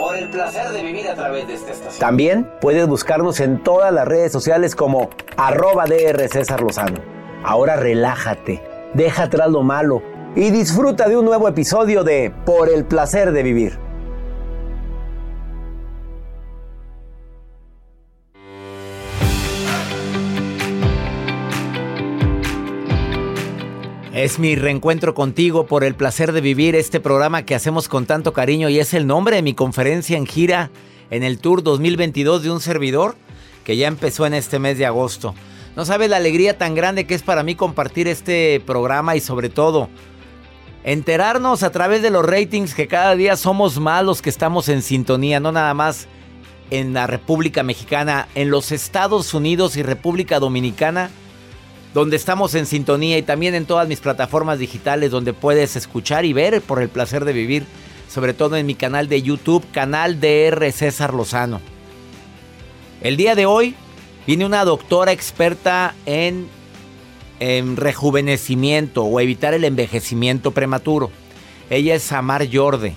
Por el placer de vivir a través de esta estación. También puedes buscarnos en todas las redes sociales como arroba DR César Lozano. Ahora relájate, deja atrás lo malo y disfruta de un nuevo episodio de Por el placer de vivir. Es mi reencuentro contigo por el placer de vivir este programa que hacemos con tanto cariño y es el nombre de mi conferencia en gira en el Tour 2022 de un servidor que ya empezó en este mes de agosto. No sabes la alegría tan grande que es para mí compartir este programa y sobre todo enterarnos a través de los ratings que cada día somos más los que estamos en sintonía, no nada más en la República Mexicana, en los Estados Unidos y República Dominicana donde estamos en sintonía y también en todas mis plataformas digitales donde puedes escuchar y ver por el placer de vivir, sobre todo en mi canal de YouTube, canal DR César Lozano. El día de hoy viene una doctora experta en, en rejuvenecimiento o evitar el envejecimiento prematuro. Ella es Samar Yorde.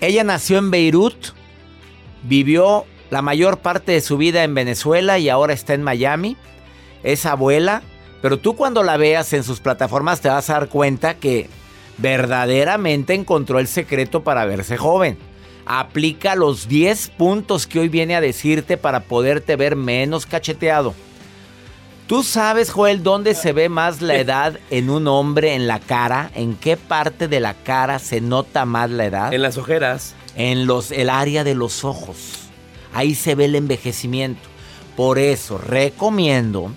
Ella nació en Beirut, vivió la mayor parte de su vida en Venezuela y ahora está en Miami. Es abuela, pero tú cuando la veas en sus plataformas te vas a dar cuenta que verdaderamente encontró el secreto para verse joven. Aplica los 10 puntos que hoy viene a decirte para poderte ver menos cacheteado. ¿Tú sabes, Joel, dónde se ve más la edad en un hombre en la cara? ¿En qué parte de la cara se nota más la edad? En las ojeras. En los, el área de los ojos. Ahí se ve el envejecimiento. Por eso recomiendo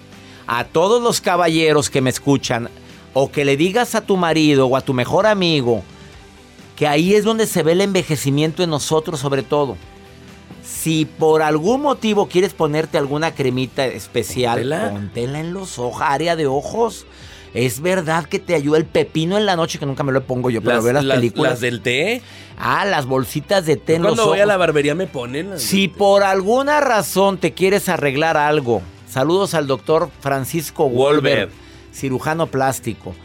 a todos los caballeros que me escuchan o que le digas a tu marido o a tu mejor amigo que ahí es donde se ve el envejecimiento en nosotros sobre todo. Si por algún motivo quieres ponerte alguna cremita especial, Póntela. póntela en los ojos, área de ojos. Es verdad que te ayuda el pepino en la noche, que nunca me lo pongo yo, pero Las, veo las, las- películas. las del té. Ah, las bolsitas de té en los Cuando voy a la barbería me ponen las Si por alguna razón te quieres arreglar algo, saludos al doctor Francisco Wolver, cirujano plástico,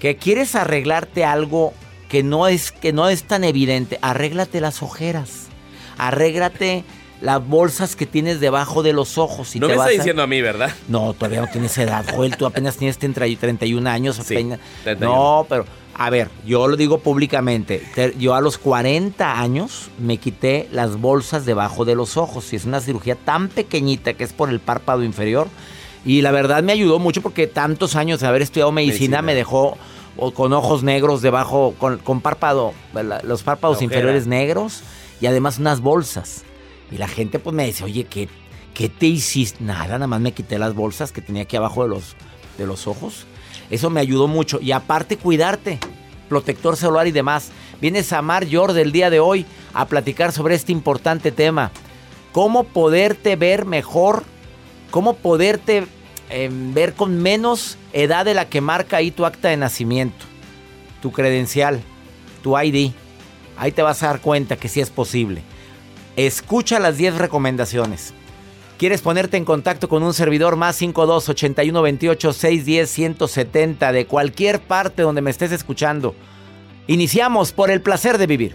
que quieres arreglarte algo que no es que no es tan evidente, arréglate las ojeras. Arréglate las bolsas que tienes debajo de los ojos y No te me vas está diciendo a mí, ¿verdad? no, todavía no tienes edad, Joel. Tú apenas tienes 30 y 31 años. Sí, apenas- 31. No, pero, a ver, yo lo digo públicamente. Te- Yo a los 40 años me quité las bolsas debajo de los ojos. Y es una cirugía tan pequeñita que es por el párpado inferior. Y la verdad me ayudó mucho porque tantos años de haber estudiado medicina, Medicina. me dejó con ojos negros debajo, con, con párpado, los párpados inferiores negros y además unas bolsas. Y la gente pues me dice, oye, qué, ¿Qué te hiciste? Nada, nada más me quité las bolsas que tenía aquí abajo de los, de los ojos. Eso me ayudó mucho. Y aparte, cuidarte. Protector celular y demás. Viene Samar Yor del día de hoy a platicar sobre este importante tema. Cómo poderte ver mejor. Cómo poderte em, ver con menos edad de la que marca ahí tu acta de nacimiento. Tu credencial. Tu ID. Ahí te vas a dar cuenta que sí es posible. Escucha las 10 recomendaciones. ¿Quieres ponerte en contacto con un servidor más 52 81 28 610 170 de cualquier parte donde me estés escuchando? Iniciamos por el placer de vivir.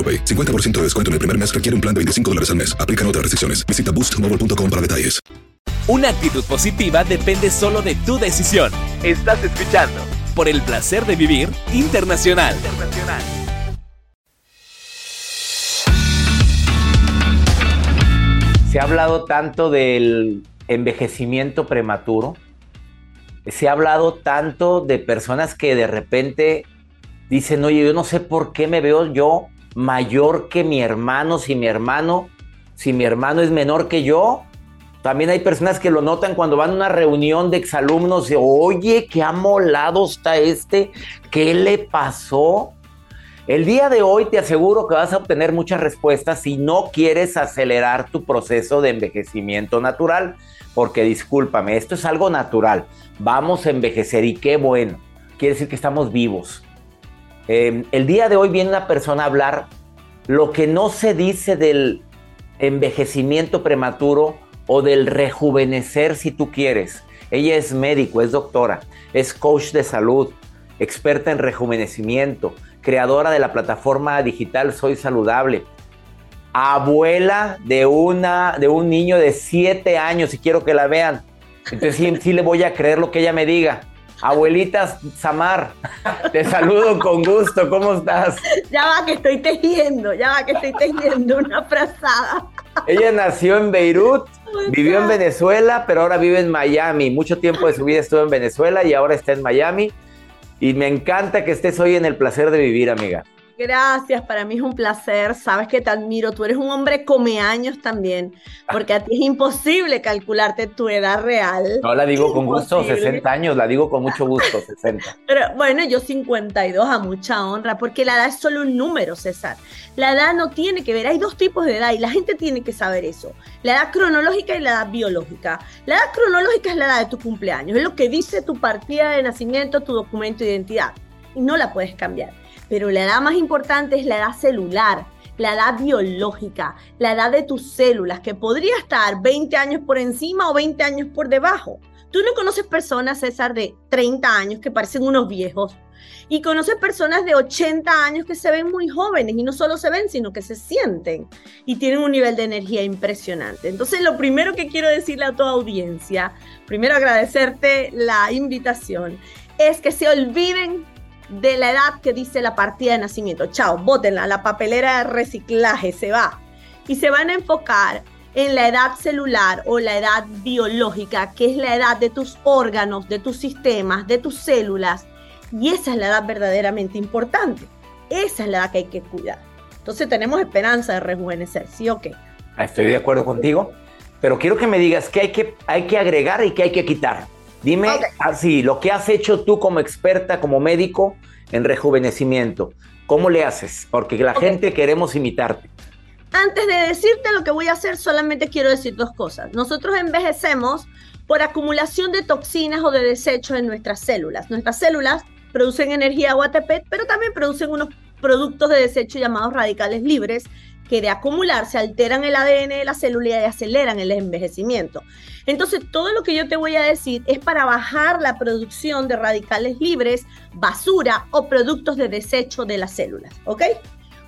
AroPay. 50% de descuento en el primer mes requiere un plan de 25 dólares al mes. Aplican otras restricciones. Visita boostmobile.com para detalles. Una actitud positiva depende solo de tu decisión. Estás escuchando por el placer de vivir internacional. Se ha hablado tanto del envejecimiento prematuro. Se ha hablado tanto de personas que de repente dicen, oye, yo no sé por qué me veo yo mayor que mi hermano, si mi hermano, si mi hermano es menor que yo. También hay personas que lo notan cuando van a una reunión de exalumnos y, oye, qué amolado está este, ¿qué le pasó? El día de hoy te aseguro que vas a obtener muchas respuestas si no quieres acelerar tu proceso de envejecimiento natural, porque discúlpame, esto es algo natural. Vamos a envejecer y qué bueno. Quiere decir que estamos vivos. Eh, el día de hoy viene una persona a hablar lo que no se dice del envejecimiento prematuro o del rejuvenecer si tú quieres. Ella es médico, es doctora, es coach de salud, experta en rejuvenecimiento, creadora de la plataforma digital Soy Saludable, abuela de, una, de un niño de 7 años y quiero que la vean. Entonces sí, sí le voy a creer lo que ella me diga. Abuelita Samar, te saludo con gusto, ¿cómo estás? Ya va que estoy tejiendo, ya va que estoy tejiendo una frazada. Ella nació en Beirut, vivió en Venezuela, pero ahora vive en Miami. Mucho tiempo de su vida estuvo en Venezuela y ahora está en Miami. Y me encanta que estés hoy en el placer de vivir, amiga. Gracias, para mí es un placer. Sabes que te admiro. Tú eres un hombre come años también, porque a ti es imposible calcularte tu edad real. No la digo con gusto, 60 años, la digo con mucho gusto, 60. Pero bueno, yo 52 a mucha honra, porque la edad es solo un número, César. La edad no tiene que ver, hay dos tipos de edad y la gente tiene que saber eso. La edad cronológica y la edad biológica. La edad cronológica es la edad de tu cumpleaños, es lo que dice tu partida de nacimiento, tu documento de identidad, y no la puedes cambiar pero la edad más importante es la edad celular, la edad biológica, la edad de tus células, que podría estar 20 años por encima o 20 años por debajo. Tú no conoces personas, César, de 30 años que parecen unos viejos. Y conoces personas de 80 años que se ven muy jóvenes y no solo se ven, sino que se sienten y tienen un nivel de energía impresionante. Entonces, lo primero que quiero decirle a toda audiencia, primero agradecerte la invitación, es que se olviden de la edad que dice la partida de nacimiento. Chao, bótenla, la papelera de reciclaje se va. y se van a enfocar en la edad celular o la edad biológica, que es la edad de tus órganos, de tus sistemas, de tus células. Y esa es la edad verdaderamente importante. Esa es la edad que hay que cuidar. Entonces tenemos esperanza de rejuvenecer, ¿sí o qué? Estoy de acuerdo contigo, pero quiero que me digas qué hay que, hay que agregar y qué hay que quitar. Dime así, lo que has hecho tú como experta, como médico en rejuvenecimiento, ¿cómo le haces? Porque la gente queremos imitarte. Antes de decirte lo que voy a hacer, solamente quiero decir dos cosas. Nosotros envejecemos por acumulación de toxinas o de desechos en nuestras células. Nuestras células producen energía o ATP, pero también producen unos productos de desecho llamados radicales libres que de acumularse alteran el ADN de la célula y aceleran el envejecimiento. Entonces, todo lo que yo te voy a decir es para bajar la producción de radicales libres, basura o productos de desecho de las células, ¿ok?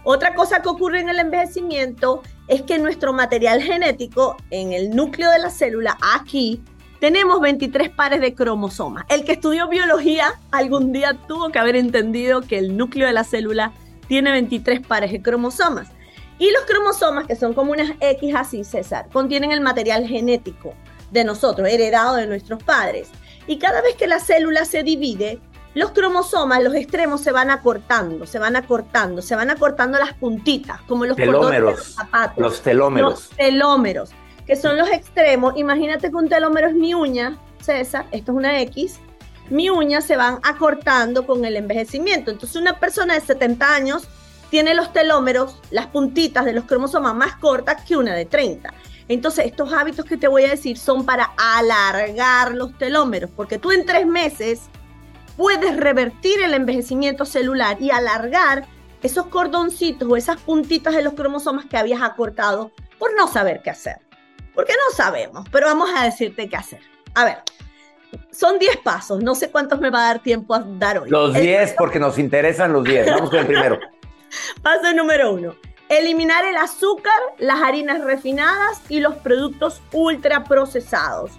Otra cosa que ocurre en el envejecimiento es que nuestro material genético en el núcleo de la célula, aquí, tenemos 23 pares de cromosomas. El que estudió biología algún día tuvo que haber entendido que el núcleo de la célula tiene 23 pares de cromosomas. Y los cromosomas, que son como unas X así, César, contienen el material genético de nosotros, heredado de nuestros padres. Y cada vez que la célula se divide, los cromosomas, los extremos se van acortando, se van acortando, se van acortando las puntitas, como los telómeros, los zapatos. Los telómeros. Los telómeros, que son los extremos. Imagínate que un telómero es mi uña, César, esto es una X. Mi uña se van acortando con el envejecimiento. Entonces, una persona de 70 años tiene los telómeros, las puntitas de los cromosomas más cortas que una de 30. Entonces, estos hábitos que te voy a decir son para alargar los telómeros, porque tú en tres meses puedes revertir el envejecimiento celular y alargar esos cordoncitos o esas puntitas de los cromosomas que habías acortado por no saber qué hacer. Porque no sabemos, pero vamos a decirte qué hacer. A ver, son 10 pasos, no sé cuántos me va a dar tiempo a dar hoy. Los 10 porque nos interesan los 10. Vamos con el primero. Paso número uno. Eliminar el azúcar, las harinas refinadas y los productos ultraprocesados.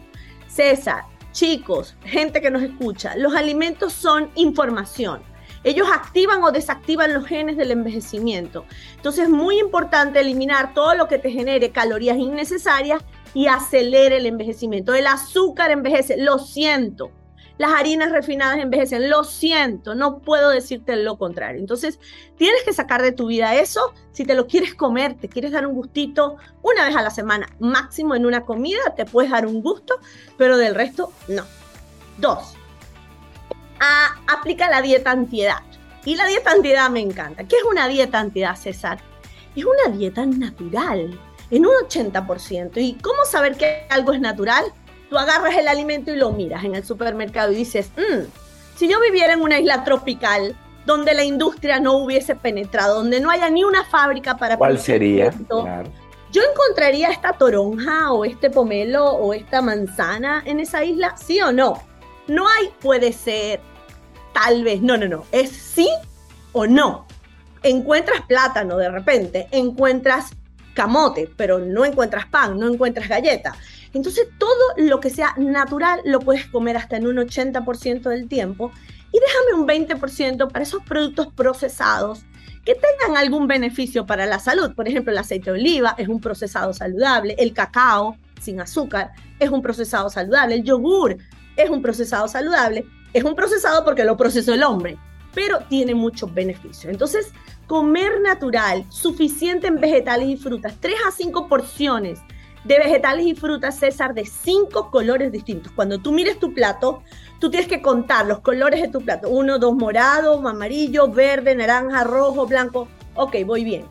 César, chicos, gente que nos escucha, los alimentos son información. Ellos activan o desactivan los genes del envejecimiento. Entonces es muy importante eliminar todo lo que te genere calorías innecesarias y acelere el envejecimiento. El azúcar envejece, lo siento las harinas refinadas envejecen. Lo siento, no puedo decirte lo contrario. Entonces, tienes que sacar de tu vida eso. Si te lo quieres comer, te quieres dar un gustito una vez a la semana, máximo en una comida, te puedes dar un gusto, pero del resto, no. Dos, aplica la dieta antiedad. Y la dieta antiedad me encanta. ¿Qué es una dieta antiedad, César? Es una dieta natural, en un 80%. ¿Y cómo saber que algo es natural? Tú agarras el alimento y lo miras en el supermercado y dices, mm, si yo viviera en una isla tropical donde la industria no hubiese penetrado, donde no haya ni una fábrica para... ¿Cuál sería? Yo encontraría esta toronja o este pomelo o esta manzana en esa isla, sí o no. No hay puede ser, tal vez, no, no, no, es sí o no. Encuentras plátano de repente, encuentras camote, pero no encuentras pan, no encuentras galleta. Entonces todo lo que sea natural lo puedes comer hasta en un 80% del tiempo y déjame un 20% para esos productos procesados que tengan algún beneficio para la salud. Por ejemplo, el aceite de oliva es un procesado saludable, el cacao sin azúcar es un procesado saludable, el yogur es un procesado saludable, es un procesado porque lo procesó el hombre, pero tiene muchos beneficios. Entonces, comer natural, suficiente en vegetales y frutas, 3 a 5 porciones de vegetales y frutas, César, de cinco colores distintos. Cuando tú mires tu plato, tú tienes que contar los colores de tu plato. Uno, dos, morado, amarillo, verde, naranja, rojo, blanco. Ok, voy bien.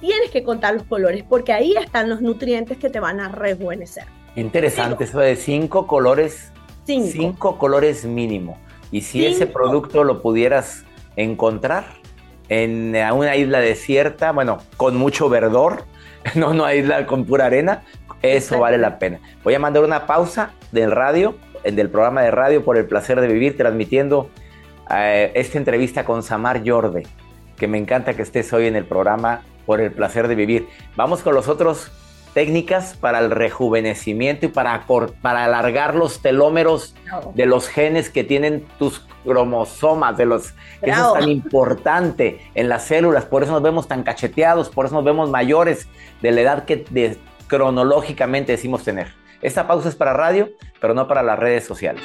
Tienes que contar los colores porque ahí están los nutrientes que te van a rejuvenecer. Interesante eso de cinco colores. Cinco. colores mínimo. Y si ese producto lo pudieras encontrar en una isla desierta, bueno, con mucho verdor, no una isla con pura arena, eso vale la pena. Voy a mandar una pausa del radio, del programa de radio por el placer de vivir, transmitiendo eh, esta entrevista con Samar Yorde, que me encanta que estés hoy en el programa por el placer de vivir. Vamos con los otros técnicas para el rejuvenecimiento y para, para alargar los telómeros de los genes que tienen tus cromosomas, de los que eso es tan importante en las células, por eso nos vemos tan cacheteados, por eso nos vemos mayores de la edad que cronológicamente decimos tener. Esta pausa es para radio, pero no para las redes sociales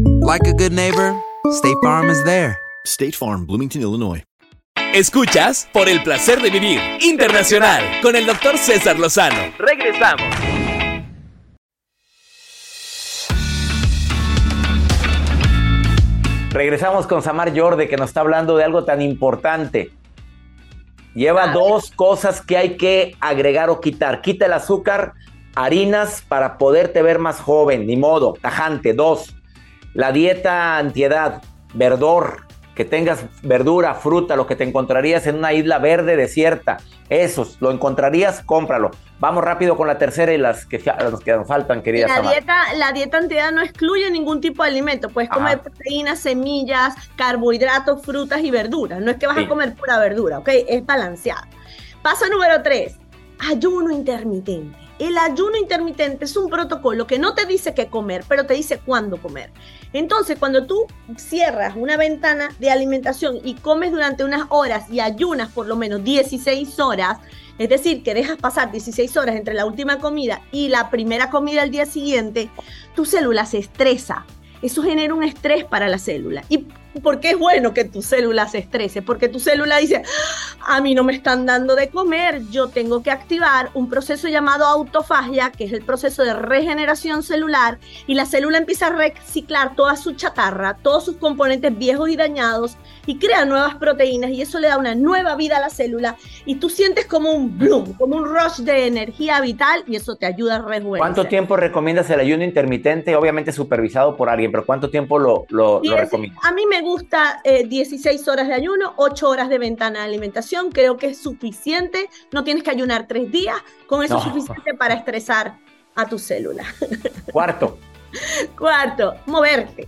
like a good neighbor, State Farm is there. State Farm, Bloomington, Illinois. Escuchas por el placer de vivir internacional con el doctor César Lozano. Regresamos. Regresamos con Samar Jorde que nos está hablando de algo tan importante. Lleva dos cosas que hay que agregar o quitar. Quita el azúcar, harinas para poderte ver más joven, ni modo, tajante. Dos, la dieta antiedad, verdor, que tengas verdura, fruta, lo que te encontrarías en una isla verde desierta. Esos, lo encontrarías, cómpralo. Vamos rápido con la tercera y las que, que nos faltan, querida. La dieta, la dieta antiedad no excluye ningún tipo de alimento. Puedes comer proteínas, semillas, carbohidratos, frutas y verduras. No es que vas a comer pura verdura, ¿ok? Es balanceada. Paso número tres, ayuno intermitente. El ayuno intermitente es un protocolo que no te dice qué comer, pero te dice cuándo comer. Entonces, cuando tú cierras una ventana de alimentación y comes durante unas horas y ayunas por lo menos 16 horas, es decir, que dejas pasar 16 horas entre la última comida y la primera comida al día siguiente, tu célula se estresa. Eso genera un estrés para la célula. Y ¿Por qué es bueno que tu célula se estrese? Porque tu célula dice, a mí no me están dando de comer, yo tengo que activar un proceso llamado autofagia, que es el proceso de regeneración celular, y la célula empieza a reciclar toda su chatarra, todos sus componentes viejos y dañados, y crea nuevas proteínas, y eso le da una nueva vida a la célula, y tú sientes como un bloom, como un rush de energía vital, y eso te ayuda a rejuvenecer. ¿Cuánto tiempo recomiendas el ayuno intermitente? Obviamente supervisado por alguien, pero ¿cuánto tiempo lo, lo, recomiendas? A mí me gusta 16 eh, horas de ayuno, 8 horas de ventana de alimentación. Creo que es suficiente. No tienes que ayunar 3 días. Con eso es suficiente para estresar a tu célula. Cuarto. Cuarto, moverte.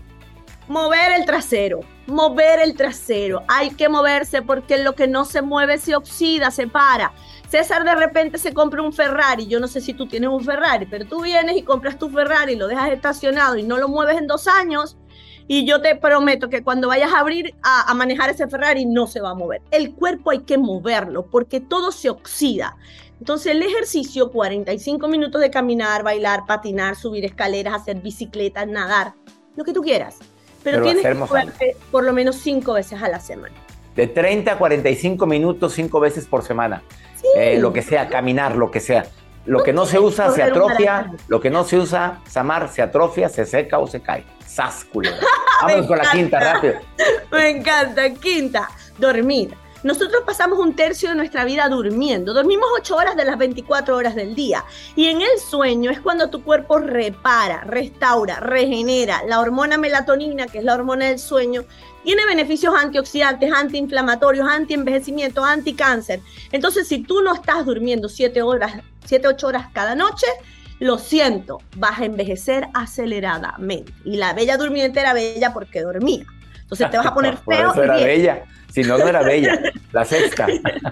Mover el trasero. Mover el trasero. Hay que moverse porque lo que no se mueve se oxida, se para. César de repente se compra un Ferrari. Yo no sé si tú tienes un Ferrari, pero tú vienes y compras tu Ferrari, lo dejas estacionado y no lo mueves en dos años y yo te prometo que cuando vayas a abrir a, manejar ese Ferrari no se va a mover. El cuerpo hay que moverlo porque todo se oxida. Entonces el ejercicio, 45 minutos de caminar, bailar, patinar, subir escaleras, hacer bicicleta, nadar, lo que tú quieras. Pero, tienes que moverte por lo menos 5 veces a la semana. De 30 a 45 minutos, 5 veces por semana. Eh, lo que sea, caminar, lo que sea. Lo que no se usa se atrofia, lo que no se usa, Samar, se atrofia, se seca o se cae. Sásculo. Vamos con la quinta, rápido. Me encanta. Quinta, dormir. Nosotros pasamos un tercio de nuestra vida durmiendo. Dormimos 8 horas de las 24 horas del día. Y en el sueño es cuando tu cuerpo repara, restaura, regenera. La hormona melatonina, que es la hormona del sueño, tiene beneficios antioxidantes, antiinflamatorios, antienvejecimiento, anticáncer. Entonces, si tú no estás durmiendo 7 horas, 7, 8 horas cada noche, lo siento, vas a envejecer aceleradamente. Y la bella durmiente era bella porque dormía. Entonces te vas a poner feo. eso era bella. Si no, no era bella. La sexta.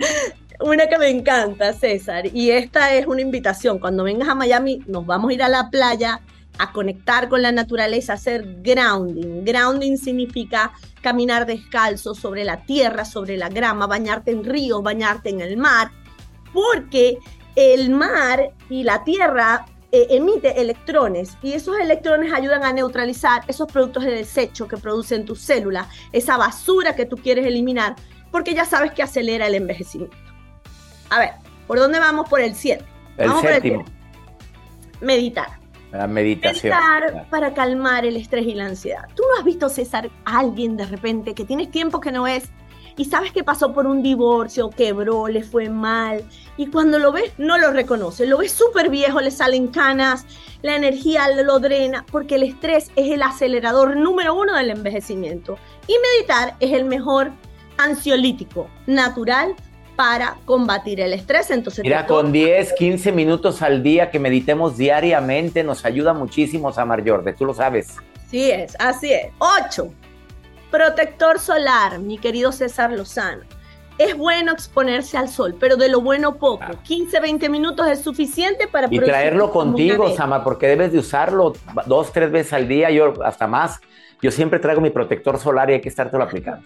Una que me encanta, César, y esta es una invitación. Cuando vengas a Miami, nos vamos a ir a la playa a conectar con la naturaleza, a hacer grounding. Grounding significa caminar descalzo sobre la tierra, sobre la grama, bañarte en ríos, bañarte en el mar, porque el mar y la tierra eh, emite electrones y esos electrones ayudan a neutralizar esos productos de desecho que producen tus células, esa basura que tú quieres eliminar, porque ya sabes que acelera el envejecimiento. A ver, ¿por dónde vamos? Por el 7. El vamos séptimo. por el siete. Meditar. La meditación. Meditar para calmar el estrés y la ansiedad. ¿Tú no has visto, César, a alguien de repente que tienes tiempo que no ves y sabes que pasó por un divorcio, quebró, le fue mal y cuando lo ves no lo reconoce, lo ves súper viejo, le salen canas, la energía lo drena porque el estrés es el acelerador número uno del envejecimiento y meditar es el mejor ansiolítico natural para combatir el estrés. Entonces, Mira, con 10, 15 minutos al día que meditemos diariamente nos ayuda muchísimo, Samar Jordi. Tú lo sabes. Así es, así es. 8. Protector solar, mi querido César Lozano. Es bueno exponerse al sol, pero de lo bueno poco. 15, 20 minutos es suficiente para Ah. Y traerlo contigo. Samar, porque debes de usarlo dos, tres veces al día, yo hasta más. Yo siempre traigo mi protector solar y hay que estártelo aplicando.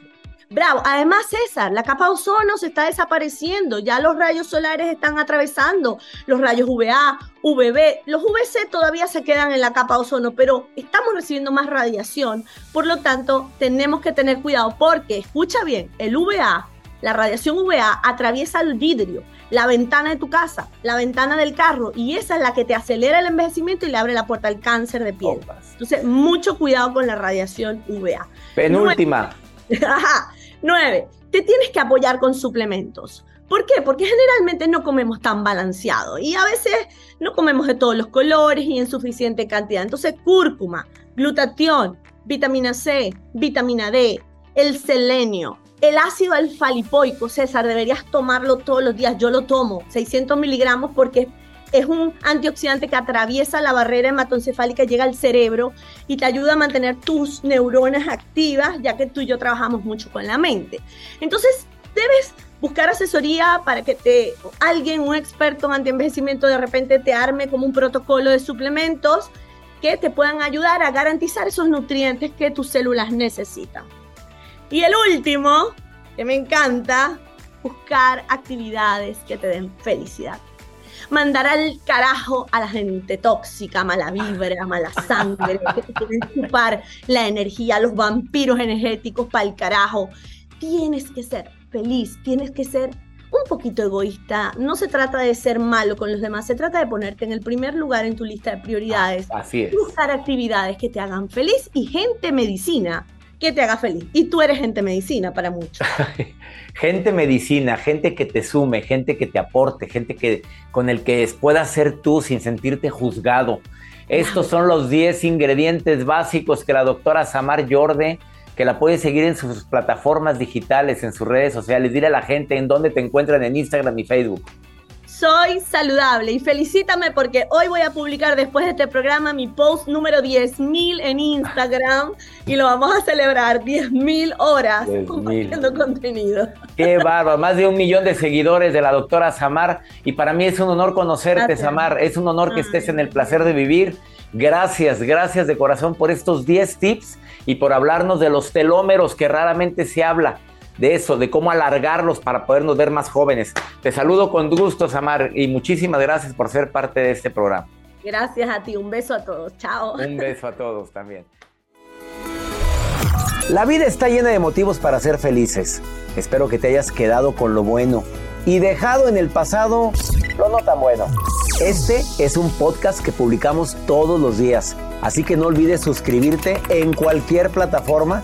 Bravo. Además, César, la capa de ozono se está desapareciendo. Ya los rayos solares están atravesando los rayos UVA, UVB. Los UVC todavía se quedan en la capa de ozono, pero estamos recibiendo más radiación. Por lo tanto, tenemos que tener cuidado porque, escucha bien, el UVA, la radiación UVA atraviesa el vidrio, la ventana de tu casa, la ventana del carro, y esa es la que te acelera el envejecimiento y le abre la puerta al cáncer de piel. Entonces, mucho cuidado con la radiación UVA. Penúltima. Ajá. Nueve, te tienes que apoyar con suplementos. ¿Por qué? Porque generalmente no comemos tan balanceado y a veces no comemos de todos los colores y en suficiente cantidad. Entonces, cúrcuma, glutatión, vitamina C, vitamina D, el selenio, el ácido alfa-lipoico, César, deberías tomarlo todos los días. Yo lo tomo, 600 miligramos, porque es un antioxidante que atraviesa la barrera hematoencefálica, llega al cerebro y te ayuda a mantener tus neuronas activas, ya que tú y yo trabajamos mucho con la mente. Entonces, debes buscar asesoría para que te alguien, un experto en antienvejecimiento, de repente te arme como un protocolo de suplementos que te puedan ayudar a garantizar esos nutrientes que tus células necesitan. Y el último, que me encanta, buscar actividades que te den felicidad mandar al carajo a la gente tóxica, mala vibra, mala sangre, que quieren chupar la energía, los vampiros energéticos para el carajo. Tienes que ser feliz, tienes que ser un poquito egoísta. No se trata de ser malo con los demás, se trata de ponerte en el primer lugar en tu lista de prioridades. Así es. Buscar actividades que te hagan feliz y gente medicina que te haga feliz. Y tú eres gente medicina para muchos. Gente medicina, gente que te sume, gente que te aporte, gente que con el que puedas ser tú sin sentirte juzgado. Estos son los 10 ingredientes básicos que la doctora Samar Jorde, que la puedes seguir en sus plataformas digitales, en sus redes sociales. Dile a la gente en dónde te encuentran en Instagram y Facebook. Soy saludable y felicítame porque hoy voy a publicar después de este programa mi post número 10.000 en Instagram y lo vamos a celebrar 10.000 horas 10,000. compartiendo contenido. Qué bárbaro, más de un millón de seguidores de la doctora Samar y para mí es un honor conocerte, Gracias. Samar, es un honor que estés en el placer de vivir. Gracias, gracias de corazón por estos 10 tips y por hablarnos de los telómeros que raramente se habla de eso, de cómo alargarlos para podernos ver más jóvenes. Te saludo con gusto, Samar, y muchísimas gracias por ser parte de este programa. Gracias a ti, un beso a todos, chao. Un beso a todos también. La vida está llena de motivos para ser felices. Espero que te hayas quedado con lo bueno y dejado en el pasado lo no tan bueno. Este es un podcast que publicamos todos los días, así que no olvides suscribirte en cualquier plataforma